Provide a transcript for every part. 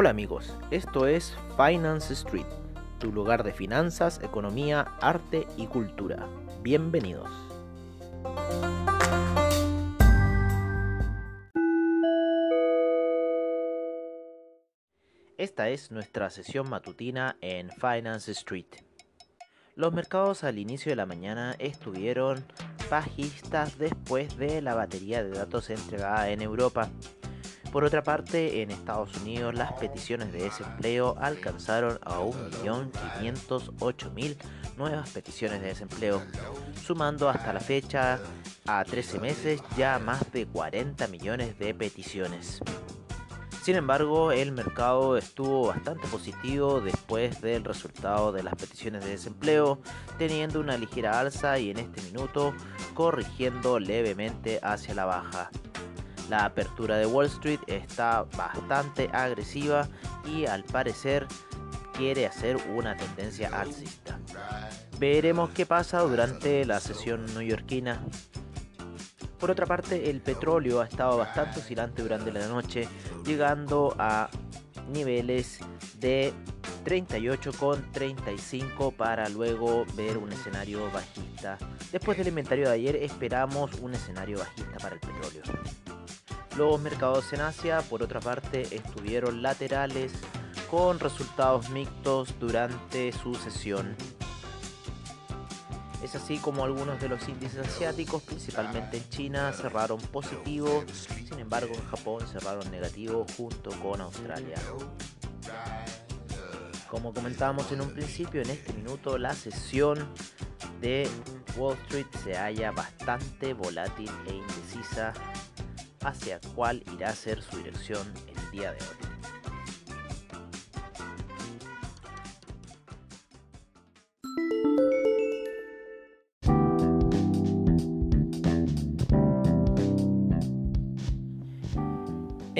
Hola amigos, esto es Finance Street, tu lugar de finanzas, economía, arte y cultura. Bienvenidos. Esta es nuestra sesión matutina en Finance Street. Los mercados al inicio de la mañana estuvieron bajistas después de la batería de datos entregada en Europa por otra parte, en Estados Unidos las peticiones de desempleo alcanzaron a 1.508.000 nuevas peticiones de desempleo, sumando hasta la fecha a 13 meses ya más de 40 millones de peticiones. Sin embargo, el mercado estuvo bastante positivo después del resultado de las peticiones de desempleo, teniendo una ligera alza y en este minuto corrigiendo levemente hacia la baja. La apertura de Wall Street está bastante agresiva y al parecer quiere hacer una tendencia alcista. Veremos qué pasa durante la sesión neoyorquina. Por otra parte, el petróleo ha estado bastante oscilante durante la noche, llegando a niveles de 38,35 para luego ver un escenario bajista. Después del inventario de ayer esperamos un escenario bajista para el petróleo. Los mercados en Asia, por otra parte, estuvieron laterales con resultados mixtos durante su sesión. Es así como algunos de los índices asiáticos, principalmente en China, cerraron positivo, sin embargo en Japón cerraron negativo junto con Australia. Como comentábamos en un principio, en este minuto la sesión de Wall Street se halla bastante volátil e indecisa hacia cuál irá a ser su dirección el día de hoy.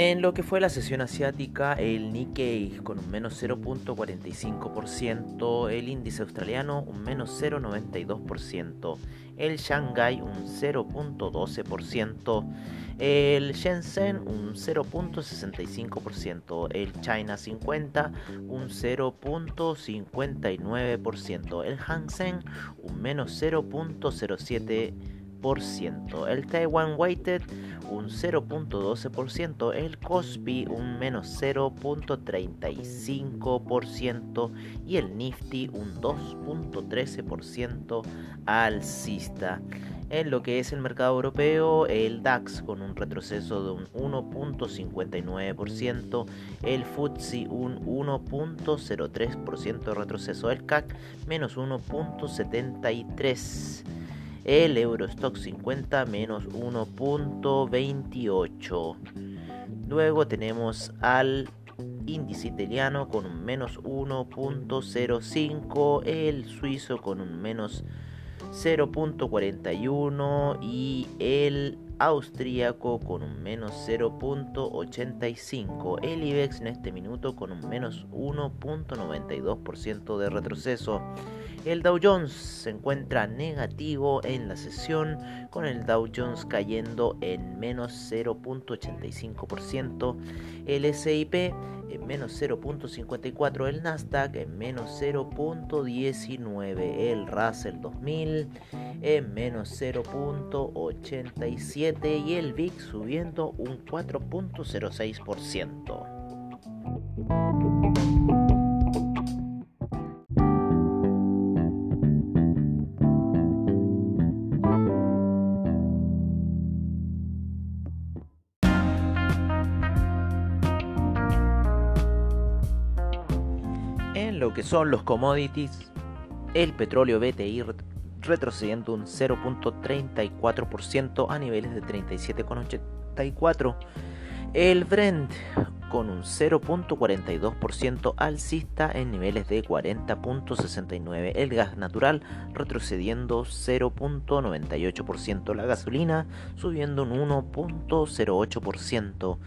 En lo que fue la sesión asiática, el Nikkei con un menos 0.45%, el índice australiano un menos 0.92%, el Shanghai un 0.12%, el Shenzhen un 0.65%, el China 50 un 0.59%, el Hang Seng un menos 0.07%, el Taiwan Weighted un 0.12%, el Kospi un menos 0.35% y el Nifty un 2.13% alcista. En lo que es el mercado europeo, el DAX con un retroceso de un 1.59%, el FTSE un 1.03% de retroceso, el CAC menos 1.73%, el Eurostock 50 menos 1.28%. Luego tenemos al índice italiano con un menos 1.05, el suizo con un menos 0.41 y el austríaco con un menos 0.85, el IBEX en este minuto con un menos 1.92% de retroceso. El Dow Jones se encuentra negativo en la sesión con el Dow Jones cayendo en menos 0.85%, el SIP en menos 0.54, el Nasdaq en menos 0.19, el Russell 2000 en menos 0.87 y el VIX subiendo un 4.06%. lo que son los commodities, el petróleo BTI retrocediendo un 0.34% a niveles de 37,84%, el Brent con un 0.42% alcista en niveles de 40.69%, el gas natural retrocediendo 0.98%, la gasolina subiendo un 1.08%,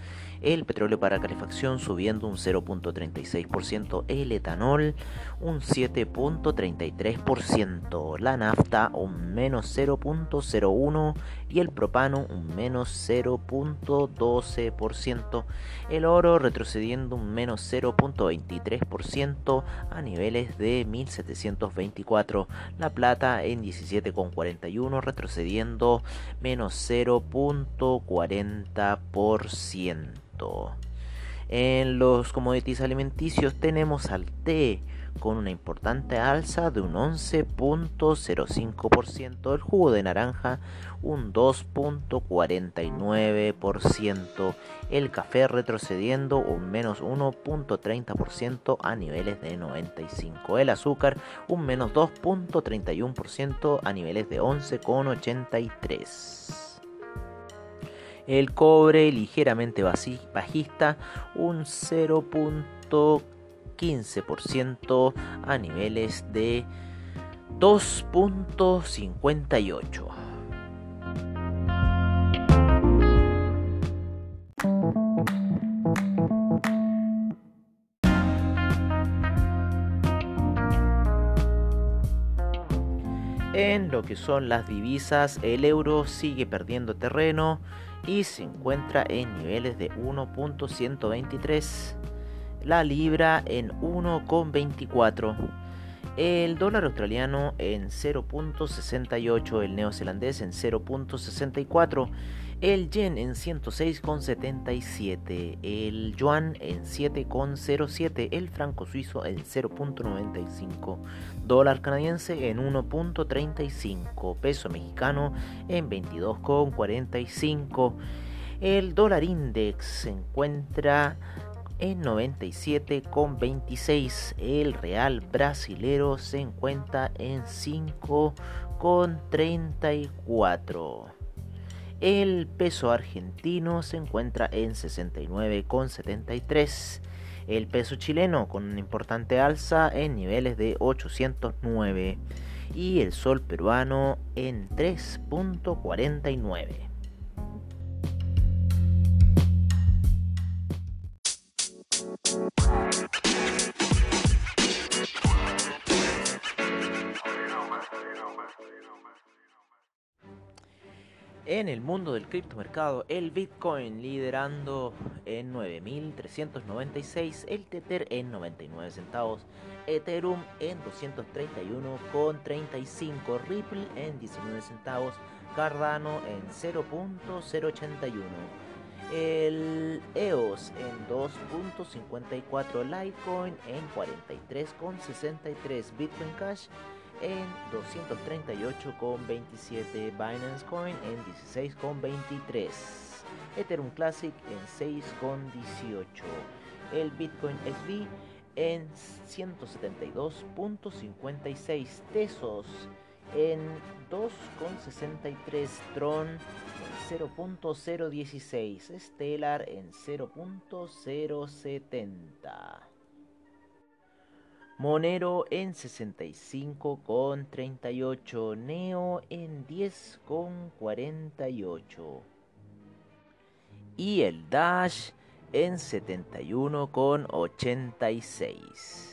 el petróleo para calefacción subiendo un 0.36%, el etanol un 7.33%, la nafta un menos 0.01% y el propano un menos 0.12%, el oro retrocediendo un menos 0.23% a niveles de 1724, la plata en 17.41 retrocediendo menos 0.40%. En los commodities alimenticios tenemos al té con una importante alza de un 11.05%, el jugo de naranja un 2.49%, el café retrocediendo un menos 1.30% a niveles de 95, el azúcar un menos 2.31% a niveles de 11.83 el cobre ligeramente bajista un 0.15% a niveles de 2.58. En lo que son las divisas, el euro sigue perdiendo terreno y se encuentra en niveles de 1.123, la libra en 1.24, el dólar australiano en 0.68, el neozelandés en 0.64, el yen en 106,77, el yuan en 7,07, el franco suizo en 0.95, dólar canadiense en 1.35, peso mexicano en 22,45, el dólar index se encuentra en 97,26, el real brasilero se encuentra en 5,34. El peso argentino se encuentra en 69,73. El peso chileno con una importante alza en niveles de 809. Y el sol peruano en 3.49. En el mundo del criptomercado, el Bitcoin liderando en 9.396, el Tether en 99 centavos, Ethereum en 231,35, Ripple en 19 centavos, Cardano en 0.081, el EOS en 2.54, Litecoin en 43,63, Bitcoin Cash en 238,27, Binance Coin en 16,23, Ethereum Classic en 6,18, el Bitcoin SV en 172.56 Tesos en 2,63 Tron en 0.016 Stellar en 0.070 Monero en 65,38. Neo en 10,48. Y el Dash en 71,86.